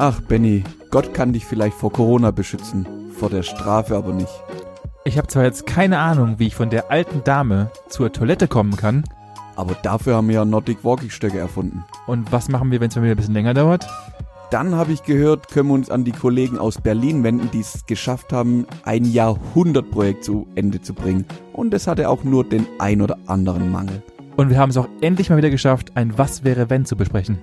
Ach, Benny, Gott kann dich vielleicht vor Corona beschützen, vor der Strafe aber nicht. Ich habe zwar jetzt keine Ahnung, wie ich von der alten Dame zur Toilette kommen kann. Aber dafür haben wir ja Nordic Walking Stöcke erfunden. Und was machen wir, wenn es bei mir ein bisschen länger dauert? Dann habe ich gehört, können wir uns an die Kollegen aus Berlin wenden, die es geschafft haben, ein Jahrhundertprojekt zu Ende zu bringen. Und es hatte auch nur den ein oder anderen Mangel. Und wir haben es auch endlich mal wieder geschafft, ein Was wäre wenn zu besprechen.